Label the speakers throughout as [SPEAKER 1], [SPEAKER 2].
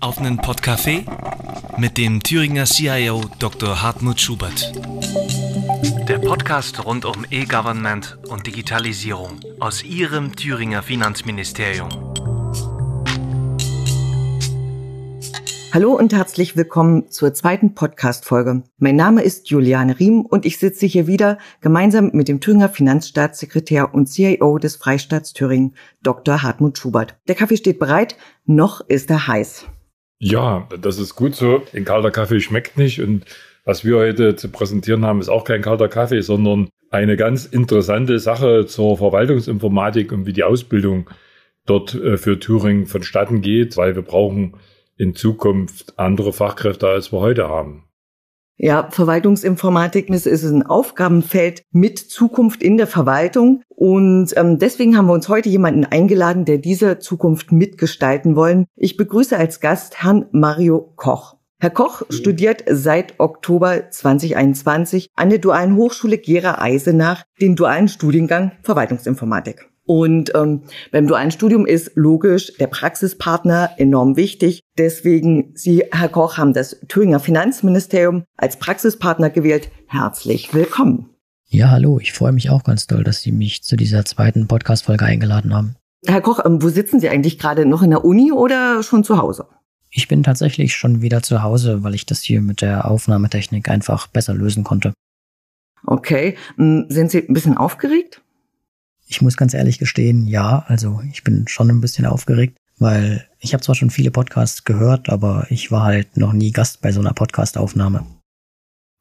[SPEAKER 1] auf einen Podcafé mit dem Thüringer CIO Dr. Hartmut Schubert. Der Podcast rund um E-Government und Digitalisierung aus Ihrem Thüringer Finanzministerium.
[SPEAKER 2] Hallo und herzlich willkommen zur zweiten Podcast-Folge. Mein Name ist Juliane Riem und ich sitze hier wieder gemeinsam mit dem Thüringer Finanzstaatssekretär und CIO des Freistaats Thüringen, Dr. Hartmut Schubert. Der Kaffee steht bereit, noch ist er heiß.
[SPEAKER 3] Ja, das ist gut so. Ein kalter Kaffee schmeckt nicht und was wir heute zu präsentieren haben, ist auch kein kalter Kaffee, sondern eine ganz interessante Sache zur Verwaltungsinformatik und wie die Ausbildung dort äh, für Thüringen vonstatten geht, weil wir brauchen in Zukunft andere Fachkräfte, als wir heute haben.
[SPEAKER 2] Ja, Verwaltungsinformatik ist ein Aufgabenfeld mit Zukunft in der Verwaltung. Und ähm, deswegen haben wir uns heute jemanden eingeladen, der diese Zukunft mitgestalten wollen. Ich begrüße als Gast Herrn Mario Koch. Herr Koch studiert seit Oktober 2021 an der Dualen Hochschule Gera Eisenach den dualen Studiengang Verwaltungsinformatik. Und ähm, beim dualen Studium ist logisch der Praxispartner enorm wichtig. Deswegen, Sie, Herr Koch, haben das Thüringer Finanzministerium als Praxispartner gewählt. Herzlich willkommen.
[SPEAKER 4] Ja, hallo. Ich freue mich auch ganz doll, dass Sie mich zu dieser zweiten Podcast-Folge eingeladen haben.
[SPEAKER 2] Herr Koch, ähm, wo sitzen Sie eigentlich gerade? Noch in der Uni oder schon zu Hause?
[SPEAKER 4] Ich bin tatsächlich schon wieder zu Hause, weil ich das hier mit der Aufnahmetechnik einfach besser lösen konnte.
[SPEAKER 2] Okay. Ähm, sind Sie ein bisschen aufgeregt?
[SPEAKER 4] Ich muss ganz ehrlich gestehen, ja, also ich bin schon ein bisschen aufgeregt, weil ich habe zwar schon viele Podcasts gehört, aber ich war halt noch nie Gast bei so einer Podcast-Aufnahme.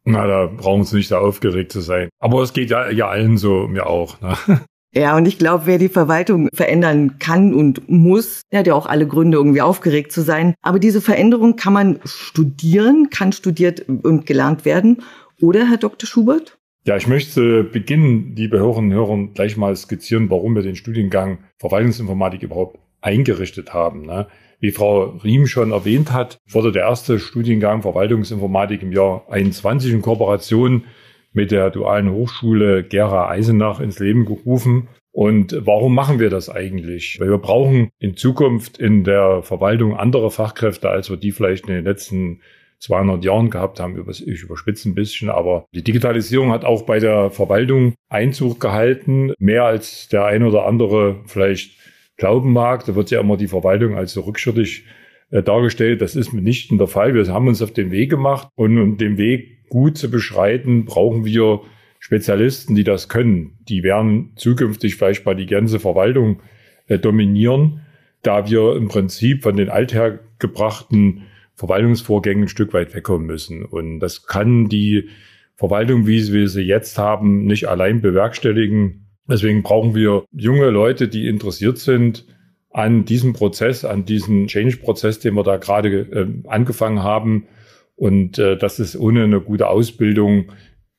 [SPEAKER 3] Na, da brauchen Sie nicht da aufgeregt zu sein. Aber es geht ja, ja allen so, mir auch. Ne?
[SPEAKER 2] Ja, und ich glaube, wer die Verwaltung verändern kann und muss, der hat ja auch alle Gründe, irgendwie aufgeregt zu sein. Aber diese Veränderung kann man studieren, kann studiert und gelernt werden. Oder, Herr Dr. Schubert?
[SPEAKER 3] Ja, ich möchte beginnen, liebe Hörerinnen und Hörer, gleich mal skizzieren, warum wir den Studiengang Verwaltungsinformatik überhaupt eingerichtet haben. Ne? Wie Frau Riem schon erwähnt hat, wurde der erste Studiengang Verwaltungsinformatik im Jahr 21 in Kooperation mit der Dualen Hochschule Gera Eisenach ins Leben gerufen. Und warum machen wir das eigentlich? Weil wir brauchen in Zukunft in der Verwaltung andere Fachkräfte, als wir die vielleicht in den letzten 200 Jahren gehabt haben. Ich überspitze ein bisschen, aber die Digitalisierung hat auch bei der Verwaltung Einzug gehalten, mehr als der ein oder andere vielleicht glauben mag. Da wird ja immer die Verwaltung als so rückschrittig äh, dargestellt. Das ist mitnichten der Fall. Wir haben uns auf den Weg gemacht und um den Weg gut zu beschreiten, brauchen wir Spezialisten, die das können. Die werden zukünftig vielleicht bei die ganze Verwaltung äh, dominieren, da wir im Prinzip von den althergebrachten Verwaltungsvorgängen ein Stück weit wegkommen müssen. Und das kann die Verwaltung, wie wir sie jetzt haben, nicht allein bewerkstelligen. Deswegen brauchen wir junge Leute, die interessiert sind an diesem Prozess, an diesem Change-Prozess, den wir da gerade äh, angefangen haben. Und äh, das ist ohne eine gute Ausbildung,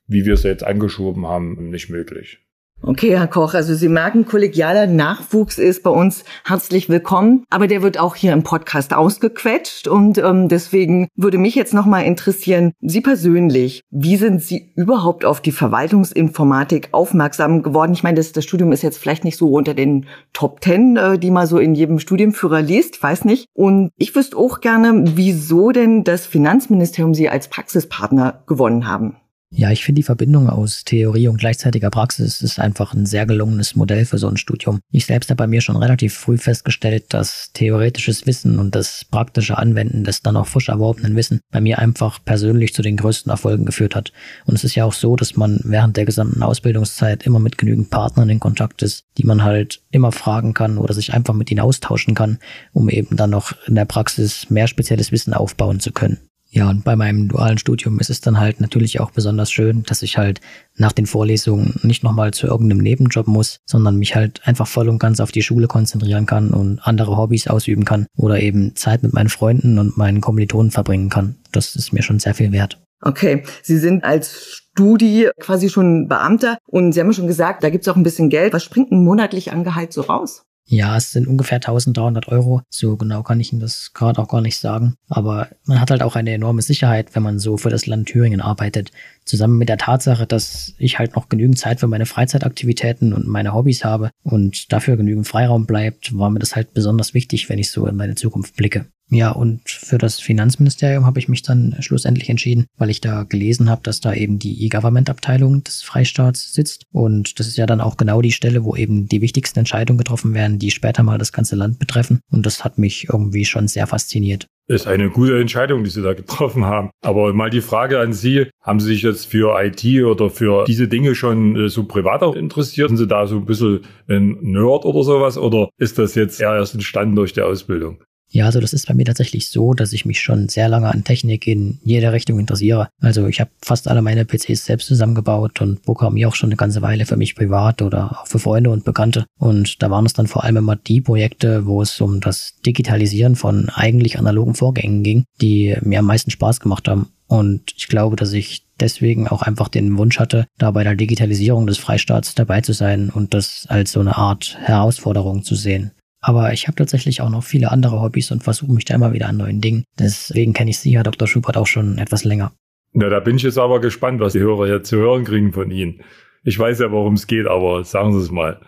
[SPEAKER 3] wie wir es jetzt angeschoben haben, nicht möglich.
[SPEAKER 2] Okay, Herr Koch, also Sie merken, kollegialer Nachwuchs ist bei uns herzlich willkommen, aber der wird auch hier im Podcast ausgequetscht und ähm, deswegen würde mich jetzt nochmal interessieren, Sie persönlich, wie sind Sie überhaupt auf die Verwaltungsinformatik aufmerksam geworden? Ich meine, das, das Studium ist jetzt vielleicht nicht so unter den Top Ten, äh, die man so in jedem Studienführer liest, weiß nicht. Und ich wüsste auch gerne, wieso denn das Finanzministerium Sie als Praxispartner gewonnen haben.
[SPEAKER 4] Ja, ich finde die Verbindung aus Theorie und gleichzeitiger Praxis ist einfach ein sehr gelungenes Modell für so ein Studium. Ich selbst habe bei mir schon relativ früh festgestellt, dass theoretisches Wissen und das praktische Anwenden des dann auch frisch erworbenen Wissen bei mir einfach persönlich zu den größten Erfolgen geführt hat. Und es ist ja auch so, dass man während der gesamten Ausbildungszeit immer mit genügend Partnern in Kontakt ist, die man halt immer fragen kann oder sich einfach mit ihnen austauschen kann, um eben dann noch in der Praxis mehr spezielles Wissen aufbauen zu können. Ja, und bei meinem dualen Studium ist es dann halt natürlich auch besonders schön, dass ich halt nach den Vorlesungen nicht nochmal zu irgendeinem Nebenjob muss, sondern mich halt einfach voll und ganz auf die Schule konzentrieren kann und andere Hobbys ausüben kann oder eben Zeit mit meinen Freunden und meinen Kommilitonen verbringen kann. Das ist mir schon sehr viel wert.
[SPEAKER 2] Okay, Sie sind als Studi quasi schon Beamter und Sie haben schon gesagt, da gibt's auch ein bisschen Geld. Was springt denn monatlich an Gehalt so raus?
[SPEAKER 4] Ja, es sind ungefähr 1300 Euro. So genau kann ich Ihnen das gerade auch gar nicht sagen. Aber man hat halt auch eine enorme Sicherheit, wenn man so für das Land Thüringen arbeitet. Zusammen mit der Tatsache, dass ich halt noch genügend Zeit für meine Freizeitaktivitäten und meine Hobbys habe und dafür genügend Freiraum bleibt, war mir das halt besonders wichtig, wenn ich so in meine Zukunft blicke. Ja, und für das Finanzministerium habe ich mich dann schlussendlich entschieden, weil ich da gelesen habe, dass da eben die E-Government-Abteilung des Freistaats sitzt. Und das ist ja dann auch genau die Stelle, wo eben die wichtigsten Entscheidungen getroffen werden, die später mal das ganze Land betreffen. Und das hat mich irgendwie schon sehr fasziniert.
[SPEAKER 3] Ist eine gute Entscheidung, die Sie da getroffen haben. Aber mal die Frage an Sie, haben Sie sich jetzt für IT oder für diese Dinge schon äh, so privat auch interessiert? Sind Sie da so ein bisschen ein Nerd oder sowas? Oder ist das jetzt eher erst entstanden durch die Ausbildung?
[SPEAKER 4] Ja, also das ist bei mir tatsächlich so, dass ich mich schon sehr lange an Technik in jeder Richtung interessiere. Also ich habe fast alle meine PCs selbst zusammengebaut und programmiere auch schon eine ganze Weile für mich privat oder auch für Freunde und Bekannte. Und da waren es dann vor allem immer die Projekte, wo es um das Digitalisieren von eigentlich analogen Vorgängen ging, die mir am meisten Spaß gemacht haben. Und ich glaube, dass ich deswegen auch einfach den Wunsch hatte, da bei der Digitalisierung des Freistaats dabei zu sein und das als so eine Art Herausforderung zu sehen. Aber ich habe tatsächlich auch noch viele andere Hobbys und versuche mich da immer wieder an neuen Dingen. Deswegen kenne ich Sie, Herr Dr. Schubert, auch schon etwas länger.
[SPEAKER 3] Na, da bin ich jetzt aber gespannt, was die Hörer jetzt zu hören kriegen von Ihnen. Ich weiß ja, worum es geht, aber sagen Sie es mal.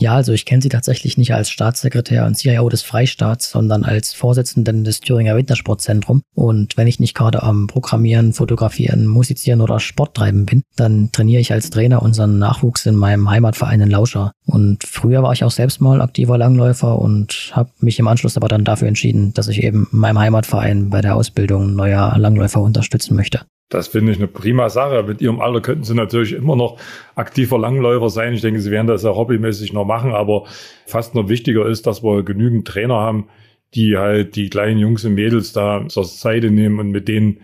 [SPEAKER 4] Ja, also ich kenne sie tatsächlich nicht als Staatssekretär und CIO des Freistaats, sondern als Vorsitzenden des Thüringer Wintersportzentrum. Und wenn ich nicht gerade am Programmieren, Fotografieren, Musizieren oder Sport treiben bin, dann trainiere ich als Trainer unseren Nachwuchs in meinem Heimatverein in Lauscher. Und früher war ich auch selbst mal aktiver Langläufer und habe mich im Anschluss aber dann dafür entschieden, dass ich eben meinem Heimatverein bei der Ausbildung neuer Langläufer unterstützen möchte.
[SPEAKER 3] Das finde ich eine prima Sache. Mit Ihrem Alter könnten Sie natürlich immer noch aktiver Langläufer sein. Ich denke, Sie werden das ja hobbymäßig noch machen. Aber fast noch wichtiger ist, dass wir genügend Trainer haben, die halt die kleinen Jungs und Mädels da zur Seite nehmen und mit denen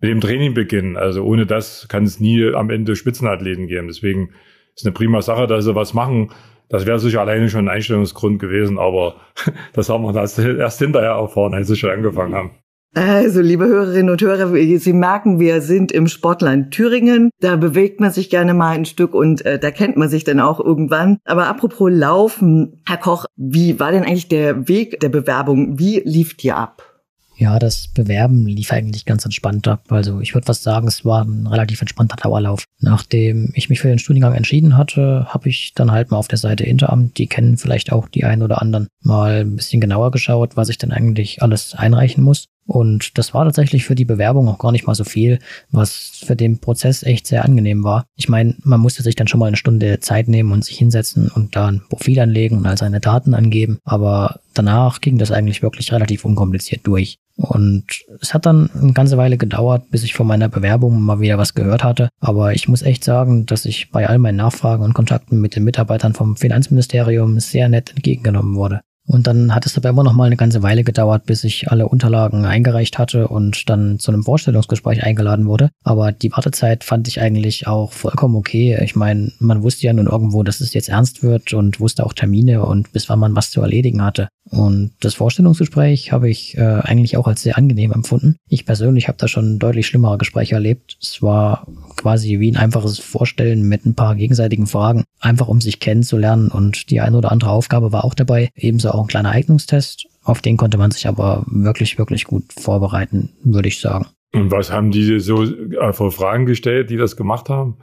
[SPEAKER 3] mit dem Training beginnen. Also ohne das kann es nie am Ende Spitzenathleten geben. Deswegen ist eine prima Sache, dass sie was machen. Das wäre sicher alleine schon ein Einstellungsgrund gewesen, aber das haben wir erst hinterher erfahren, als sie schon angefangen haben.
[SPEAKER 2] Also, liebe Hörerinnen und Hörer, Sie merken, wir sind im Sportland Thüringen. Da bewegt man sich gerne mal ein Stück und äh, da kennt man sich dann auch irgendwann. Aber apropos Laufen, Herr Koch, wie war denn eigentlich der Weg der Bewerbung? Wie lief die ab?
[SPEAKER 4] Ja, das Bewerben lief eigentlich ganz entspannt ab. Also ich würde fast sagen, es war ein relativ entspannter Dauerlauf. Nachdem ich mich für den Studiengang entschieden hatte, habe ich dann halt mal auf der Seite Interamt, die kennen vielleicht auch die einen oder anderen, mal ein bisschen genauer geschaut, was ich denn eigentlich alles einreichen muss. Und das war tatsächlich für die Bewerbung auch gar nicht mal so viel, was für den Prozess echt sehr angenehm war. Ich meine, man musste sich dann schon mal eine Stunde Zeit nehmen und sich hinsetzen und da ein Profil anlegen und all seine Daten angeben. Aber danach ging das eigentlich wirklich relativ unkompliziert durch. Und es hat dann eine ganze Weile gedauert, bis ich von meiner Bewerbung mal wieder was gehört hatte. Aber ich muss echt sagen, dass ich bei all meinen Nachfragen und Kontakten mit den Mitarbeitern vom Finanzministerium sehr nett entgegengenommen wurde. Und dann hat es aber immer noch mal eine ganze Weile gedauert, bis ich alle Unterlagen eingereicht hatte und dann zu einem Vorstellungsgespräch eingeladen wurde. Aber die Wartezeit fand ich eigentlich auch vollkommen okay. Ich meine, man wusste ja nun irgendwo, dass es jetzt ernst wird und wusste auch Termine und bis wann man was zu erledigen hatte. Und das Vorstellungsgespräch habe ich äh, eigentlich auch als sehr angenehm empfunden. Ich persönlich habe da schon deutlich schlimmere Gespräche erlebt. Es war quasi wie ein einfaches Vorstellen mit ein paar gegenseitigen Fragen, einfach um sich kennenzulernen. Und die eine oder andere Aufgabe war auch dabei, ebenso auch ein kleiner Eignungstest. Auf den konnte man sich aber wirklich, wirklich gut vorbereiten, würde ich sagen.
[SPEAKER 3] Und was haben die so äh, für Fragen gestellt, die das gemacht haben?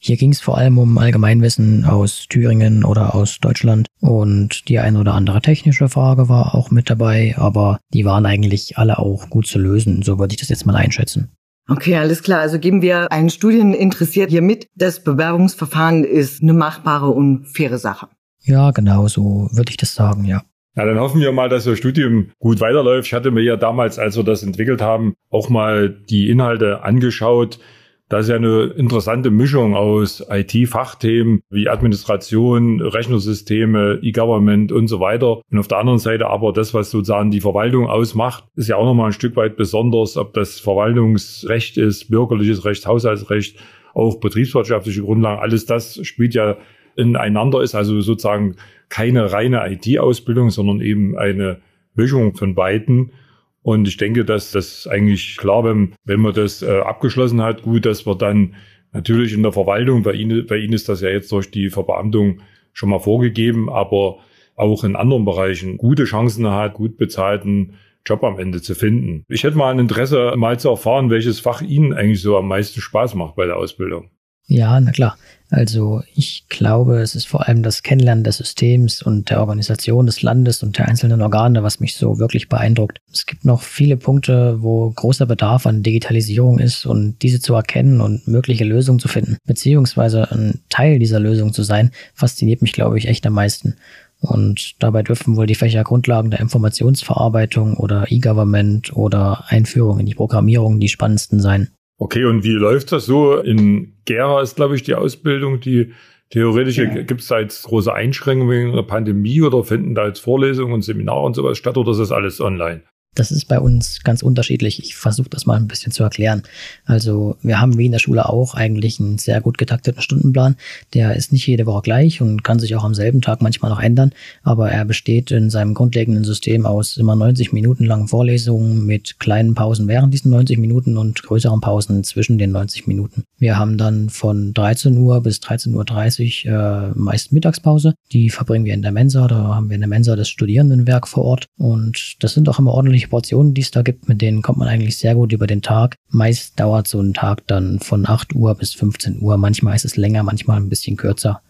[SPEAKER 4] Hier ging es vor allem um Allgemeinwissen aus Thüringen oder aus Deutschland und die ein oder andere technische Frage war auch mit dabei, aber die waren eigentlich alle auch gut zu lösen, so würde ich das jetzt mal einschätzen.
[SPEAKER 2] Okay, alles klar. Also geben wir einen Studieninteressiert hier mit. Das Bewerbungsverfahren ist eine machbare und faire Sache.
[SPEAKER 4] Ja, genau, so würde ich das sagen, ja.
[SPEAKER 3] Ja, dann hoffen wir mal, dass das Studium gut weiterläuft. Ich hatte mir ja damals, als wir das entwickelt haben, auch mal die Inhalte angeschaut. Das ist ja eine interessante Mischung aus IT-Fachthemen wie Administration, Rechnersysteme, E-Government und so weiter. Und auf der anderen Seite aber das, was sozusagen die Verwaltung ausmacht, ist ja auch nochmal ein Stück weit besonders, ob das Verwaltungsrecht ist, bürgerliches Recht, Haushaltsrecht, auch betriebswirtschaftliche Grundlagen. Alles das spielt ja ineinander, ist also sozusagen keine reine IT-Ausbildung, sondern eben eine Mischung von beiden. Und ich denke, dass das eigentlich klar, wenn, wenn man das äh, abgeschlossen hat, gut, dass wir dann natürlich in der Verwaltung, bei Ihnen, bei Ihnen ist das ja jetzt durch die Verbeamtung schon mal vorgegeben, aber auch in anderen Bereichen gute Chancen hat, gut bezahlten Job am Ende zu finden. Ich hätte mal ein Interesse, mal zu erfahren, welches Fach Ihnen eigentlich so am meisten Spaß macht bei der Ausbildung.
[SPEAKER 4] Ja, na klar. Also ich glaube, es ist vor allem das Kennenlernen des Systems und der Organisation des Landes und der einzelnen Organe, was mich so wirklich beeindruckt. Es gibt noch viele Punkte, wo großer Bedarf an Digitalisierung ist und diese zu erkennen und mögliche Lösungen zu finden, beziehungsweise ein Teil dieser Lösung zu sein, fasziniert mich, glaube ich, echt am meisten. Und dabei dürfen wohl die Fächer Grundlagen der Informationsverarbeitung oder E-Government oder Einführung in die Programmierung die spannendsten sein.
[SPEAKER 3] Okay, und wie läuft das so? In Gera ist, glaube ich, die Ausbildung, die theoretische, ja. gibt es da jetzt große Einschränkungen wegen der Pandemie oder finden da jetzt Vorlesungen und Seminare und sowas statt oder ist das alles online?
[SPEAKER 4] Das ist bei uns ganz unterschiedlich. Ich versuche das mal ein bisschen zu erklären. Also wir haben wie in der Schule auch eigentlich einen sehr gut getakteten Stundenplan. Der ist nicht jede Woche gleich und kann sich auch am selben Tag manchmal noch ändern, aber er besteht in seinem grundlegenden System aus immer 90 Minuten langen Vorlesungen mit kleinen Pausen während diesen 90 Minuten und größeren Pausen zwischen den 90 Minuten. Wir haben dann von 13 Uhr bis 13.30 Uhr äh, meist Mittagspause. Die verbringen wir in der Mensa. Da haben wir in der Mensa das Studierendenwerk vor Ort und das sind auch immer ordentliche Portionen, die es da gibt, mit denen kommt man eigentlich sehr gut über den Tag. Meist dauert so ein Tag dann von 8 Uhr bis 15 Uhr. Manchmal ist es länger, manchmal ein bisschen kürzer.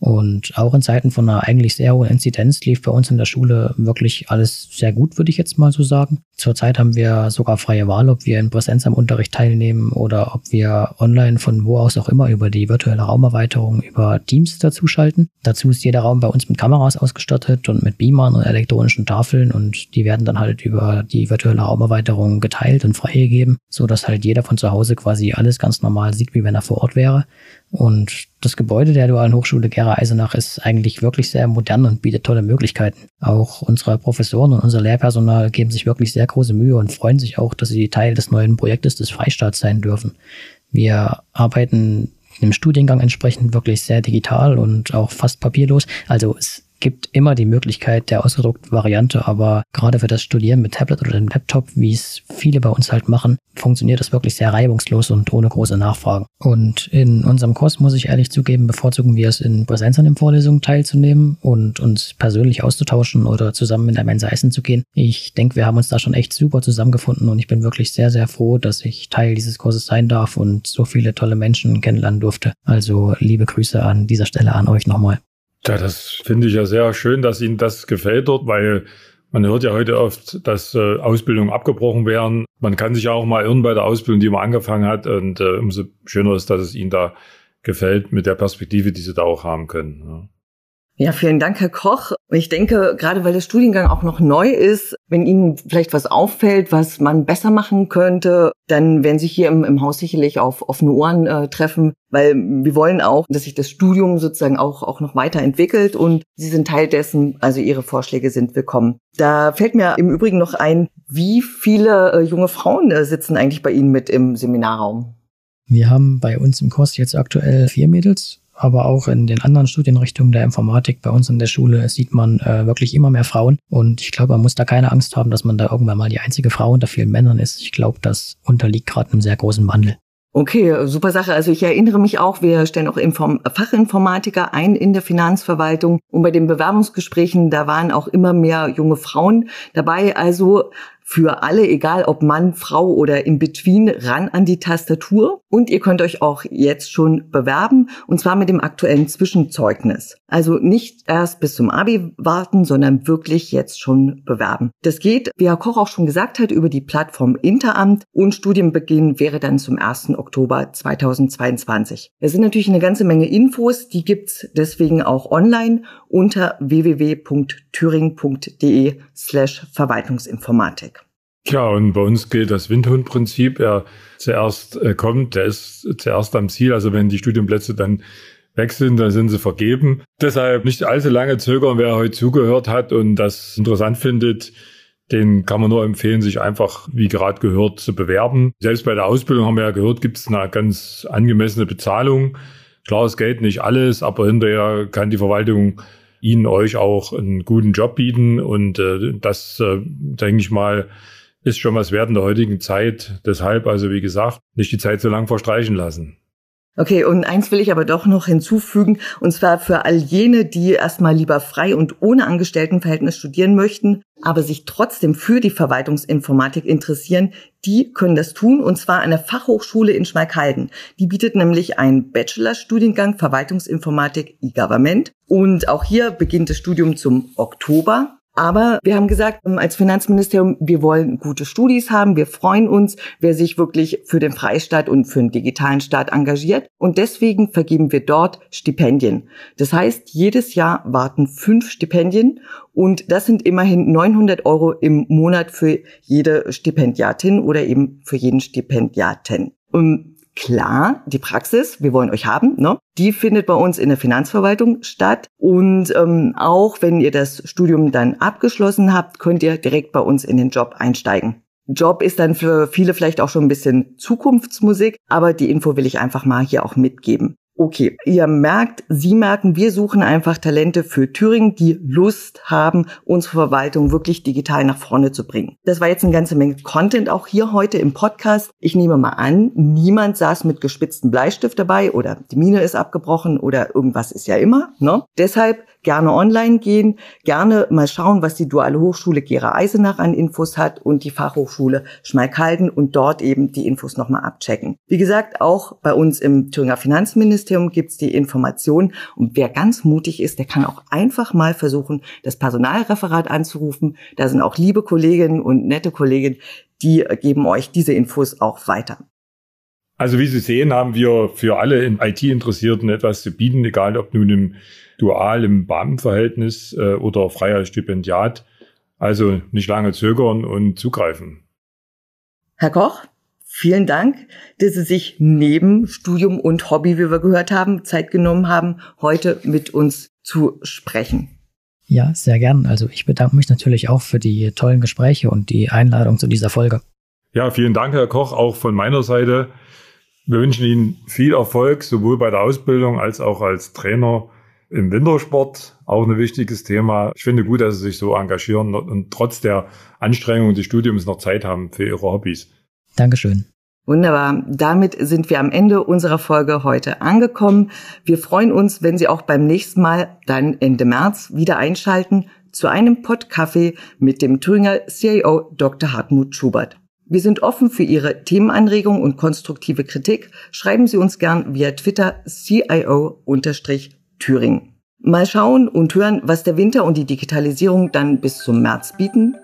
[SPEAKER 4] Und auch in Zeiten von einer eigentlich sehr hohen Inzidenz lief bei uns in der Schule wirklich alles sehr gut, würde ich jetzt mal so sagen. Zurzeit haben wir sogar freie Wahl, ob wir in Präsenz am Unterricht teilnehmen oder ob wir online von wo aus auch immer über die virtuelle Raumerweiterung über Teams dazuschalten. Dazu ist jeder Raum bei uns mit Kameras ausgestattet und mit Beamern und elektronischen Tafeln und die werden dann halt über die virtuelle Raumerweiterung geteilt und freigegeben, so dass halt jeder von zu Hause quasi alles ganz normal sieht, wie wenn er vor Ort wäre. Und das Gebäude der Dualen Hochschule Gera Eisenach ist eigentlich wirklich sehr modern und bietet tolle Möglichkeiten. Auch unsere Professoren und unser Lehrpersonal geben sich wirklich sehr große Mühe und freuen sich auch, dass sie Teil des neuen Projektes des Freistaats sein dürfen. Wir arbeiten im Studiengang entsprechend wirklich sehr digital und auch fast papierlos. Also es gibt immer die Möglichkeit der ausgedruckten Variante, aber gerade für das Studieren mit Tablet oder dem Laptop, wie es viele bei uns halt machen, funktioniert das wirklich sehr reibungslos und ohne große Nachfragen. Und in unserem Kurs, muss ich ehrlich zugeben, bevorzugen wir es in Präsenz an den Vorlesungen teilzunehmen und uns persönlich auszutauschen oder zusammen in der Mensa essen zu gehen. Ich denke, wir haben uns da schon echt super zusammengefunden und ich bin wirklich sehr, sehr froh, dass ich Teil dieses Kurses sein darf und so viele tolle Menschen kennenlernen durfte. Also liebe Grüße an dieser Stelle an euch nochmal.
[SPEAKER 3] Ja, das finde ich ja sehr schön, dass Ihnen das gefällt dort, weil man hört ja heute oft, dass äh, Ausbildungen abgebrochen werden. Man kann sich ja auch mal irren bei der Ausbildung, die man angefangen hat. Und äh, umso schöner ist, dass es Ihnen da gefällt mit der Perspektive, die Sie da auch haben können. Ja.
[SPEAKER 2] Ja, vielen Dank, Herr Koch. Ich denke, gerade weil der Studiengang auch noch neu ist, wenn Ihnen vielleicht was auffällt, was man besser machen könnte, dann werden Sie hier im, im Haus sicherlich auf offene Ohren äh, treffen, weil wir wollen auch, dass sich das Studium sozusagen auch, auch noch weiterentwickelt und Sie sind Teil dessen, also Ihre Vorschläge sind willkommen. Da fällt mir im Übrigen noch ein, wie viele äh, junge Frauen äh, sitzen eigentlich bei Ihnen mit im Seminarraum?
[SPEAKER 4] Wir haben bei uns im Kurs jetzt aktuell vier Mädels aber auch in den anderen Studienrichtungen der Informatik bei uns in der Schule sieht man äh, wirklich immer mehr Frauen. Und ich glaube, man muss da keine Angst haben, dass man da irgendwann mal die einzige Frau unter vielen Männern ist. Ich glaube, das unterliegt gerade einem sehr großen Wandel.
[SPEAKER 2] Okay, super Sache. Also ich erinnere mich auch, wir stellen auch Inform Fachinformatiker ein in der Finanzverwaltung und bei den Bewerbungsgesprächen, da waren auch immer mehr junge Frauen dabei. Also für alle, egal ob Mann, Frau oder in between, ran an die Tastatur. Und ihr könnt euch auch jetzt schon bewerben, und zwar mit dem aktuellen Zwischenzeugnis. Also nicht erst bis zum Abi warten, sondern wirklich jetzt schon bewerben. Das geht, wie Herr Koch auch schon gesagt hat, über die Plattform Interamt und Studienbeginn wäre dann zum 1. Oktober 2022. Es sind natürlich eine ganze Menge Infos, die gibt's deswegen auch online unter www.thüringen.de slash Verwaltungsinformatik.
[SPEAKER 3] Ja, und bei uns gilt das Windhundprinzip. Er zuerst äh, kommt, der ist zuerst am Ziel. Also wenn die Studienplätze dann weg sind, dann sind sie vergeben. Deshalb nicht allzu lange zögern, wer heute zugehört hat und das interessant findet. Den kann man nur empfehlen, sich einfach, wie gerade gehört, zu bewerben. Selbst bei der Ausbildung haben wir ja gehört, gibt es eine ganz angemessene Bezahlung. Klar, es geht nicht alles, aber hinterher kann die Verwaltung Ihnen euch auch einen guten Job bieten. Und äh, das, äh, denke ich mal, ist schon was wert in der heutigen Zeit. Deshalb also, wie gesagt, nicht die Zeit so lang verstreichen lassen.
[SPEAKER 2] Okay, und eins will ich aber doch noch hinzufügen, und zwar für all jene, die erstmal lieber frei und ohne Angestelltenverhältnis studieren möchten, aber sich trotzdem für die Verwaltungsinformatik interessieren, die können das tun, und zwar an der Fachhochschule in Schmalkalden. Die bietet nämlich einen Bachelorstudiengang Verwaltungsinformatik e-Government. Und auch hier beginnt das Studium zum Oktober. Aber wir haben gesagt, ähm, als Finanzministerium, wir wollen gute Studis haben. Wir freuen uns, wer sich wirklich für den Freistaat und für den digitalen Staat engagiert. Und deswegen vergeben wir dort Stipendien. Das heißt, jedes Jahr warten fünf Stipendien und das sind immerhin 900 Euro im Monat für jede Stipendiatin oder eben für jeden Stipendiaten. Und Klar, die Praxis, wir wollen euch haben, ne? die findet bei uns in der Finanzverwaltung statt. Und ähm, auch wenn ihr das Studium dann abgeschlossen habt, könnt ihr direkt bei uns in den Job einsteigen. Job ist dann für viele vielleicht auch schon ein bisschen Zukunftsmusik, aber die Info will ich einfach mal hier auch mitgeben. Okay, ihr merkt, Sie merken, wir suchen einfach Talente für Thüringen, die Lust haben, unsere Verwaltung wirklich digital nach vorne zu bringen. Das war jetzt eine ganze Menge Content auch hier heute im Podcast. Ich nehme mal an, niemand saß mit gespitzten Bleistift dabei oder die Mine ist abgebrochen oder irgendwas ist ja immer. Ne? Deshalb gerne online gehen, gerne mal schauen, was die Duale Hochschule Gera Eisenach an Infos hat und die Fachhochschule Schmalkalden und dort eben die Infos nochmal abchecken. Wie gesagt, auch bei uns im Thüringer Finanzministerium gibt's die Informationen und wer ganz mutig ist, der kann auch einfach mal versuchen, das Personalreferat anzurufen. Da sind auch liebe Kolleginnen und nette Kolleginnen, die geben euch diese Infos auch weiter.
[SPEAKER 3] Also wie Sie sehen, haben wir für alle IT-Interessierten etwas zu bieten, egal ob nun im dual im Beamtenverhältnis äh, oder freier Stipendiat. Also nicht lange zögern und zugreifen.
[SPEAKER 2] Herr Koch, vielen Dank, dass Sie sich neben Studium und Hobby, wie wir gehört haben, Zeit genommen haben, heute mit uns zu sprechen.
[SPEAKER 4] Ja, sehr gern. Also ich bedanke mich natürlich auch für die tollen Gespräche und die Einladung zu dieser Folge.
[SPEAKER 3] Ja, vielen Dank, Herr Koch, auch von meiner Seite. Wir wünschen Ihnen viel Erfolg, sowohl bei der Ausbildung als auch als Trainer im Wintersport. Auch ein wichtiges Thema. Ich finde gut, dass Sie sich so engagieren und trotz der Anstrengungen des Studiums noch Zeit haben für Ihre Hobbys.
[SPEAKER 4] Dankeschön.
[SPEAKER 2] Wunderbar. Damit sind wir am Ende unserer Folge heute angekommen. Wir freuen uns, wenn Sie auch beim nächsten Mal, dann Ende März, wieder einschalten zu einem Podcafé mit dem Thüringer CIO Dr. Hartmut Schubert. Wir sind offen für Ihre Themenanregungen und konstruktive Kritik. Schreiben Sie uns gern via Twitter CIO-Thüringen. Mal schauen und hören, was der Winter und die Digitalisierung dann bis zum März bieten.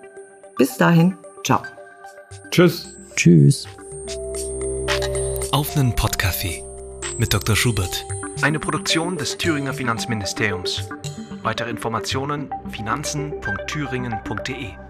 [SPEAKER 2] Bis dahin, ciao.
[SPEAKER 3] Tschüss.
[SPEAKER 4] Tschüss.
[SPEAKER 1] Auf einen Podcafé mit Dr. Schubert. Eine Produktion des Thüringer Finanzministeriums. Weitere Informationen finanzen.thüringen.de